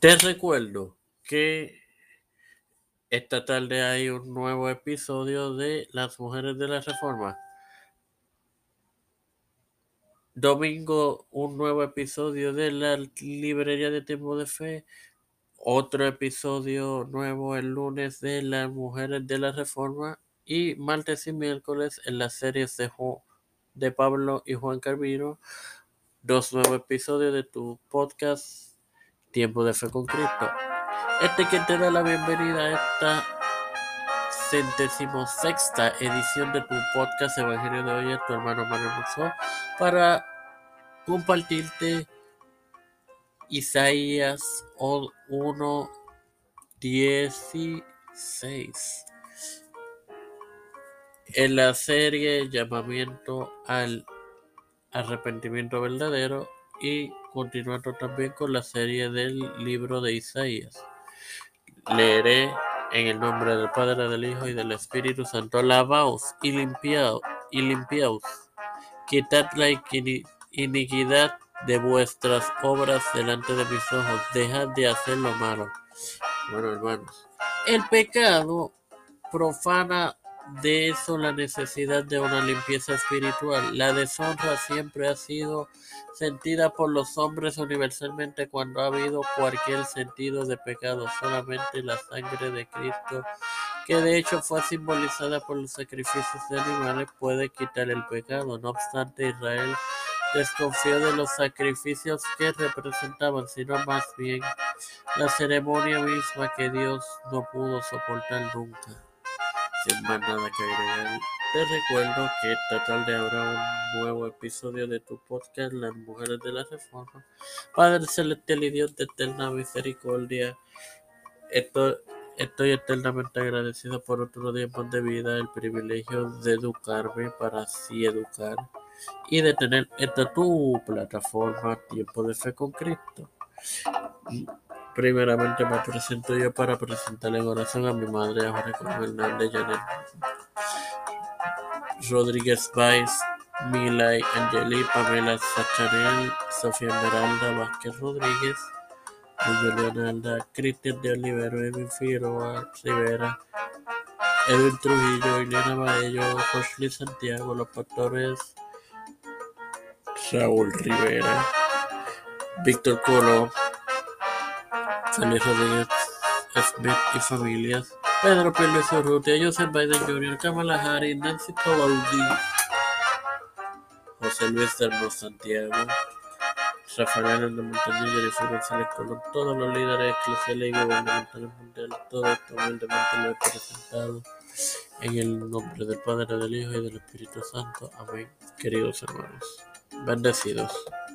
Te recuerdo que esta tarde hay un nuevo episodio de Las Mujeres de la Reforma. Domingo, un nuevo episodio de la Librería de Tiempo de Fe. Otro episodio nuevo el lunes de Las Mujeres de la Reforma. Y martes y miércoles en las series de, de Pablo y Juan Carvino. Dos nuevos episodios de tu podcast Tiempo de Fe con Cristo. Este que te da la bienvenida a esta centésimo sexta edición de tu podcast Evangelio de hoy, tu hermano Manuel Musso, para compartirte Isaías 1, 16. En la serie Llamamiento al Arrepentimiento Verdadero y continuando también con la serie del libro de Isaías. Leeré en el nombre del Padre, del Hijo y del Espíritu Santo. Lavaos y limpiaos, y limpiaos. Quitad la iniquidad de vuestras obras delante de mis ojos. Dejad de hacer lo malo. Bueno, hermanos. El pecado profana de eso la necesidad de una limpieza espiritual. La deshonra siempre ha sido sentida por los hombres universalmente cuando ha habido cualquier sentido de pecado. Solamente la sangre de Cristo, que de hecho fue simbolizada por los sacrificios de animales, puede quitar el pecado. No obstante, Israel desconfió de los sacrificios que representaban, sino más bien la ceremonia misma que Dios no pudo soportar nunca. Sin más nada que agregar, te recuerdo que esta tarde habrá un nuevo episodio de tu podcast Las Mujeres de la Reforma. Padre Celestial y Dios de eterna misericordia, estoy, estoy eternamente agradecido por otro tiempo de vida, el privilegio de educarme para así educar y de tener esta tu plataforma Tiempo de Fe con Cristo. Primeramente me presento yo para presentarle en oración a mi madre, a Jorge Hernández, Janet Rodríguez Baez, Milay Angeli, Pamela Sachanel, Sofía Esmeralda Vázquez Rodríguez, Juliana Alda, Cristian de Olivero, Edwin Figueroa Rivera, Edwin Trujillo, Ileana Baello, José Santiago, los pastores Raúl Rivera, Víctor Colo, Félix Rodríguez Smith y familias, Pedro Pérez Urrutia, Joseph Biden Jr., Kamala Harris, Nancy Pelosi, José Luis Hermoso Santiago, Rafael Hernández Montañez, Jennifer González Colón, todos los líderes eclesiales y gubernamentales mundiales, todo esto humildemente lo he presentado en el nombre del Padre, del Hijo y del Espíritu Santo. Amén. Queridos hermanos, bendecidos.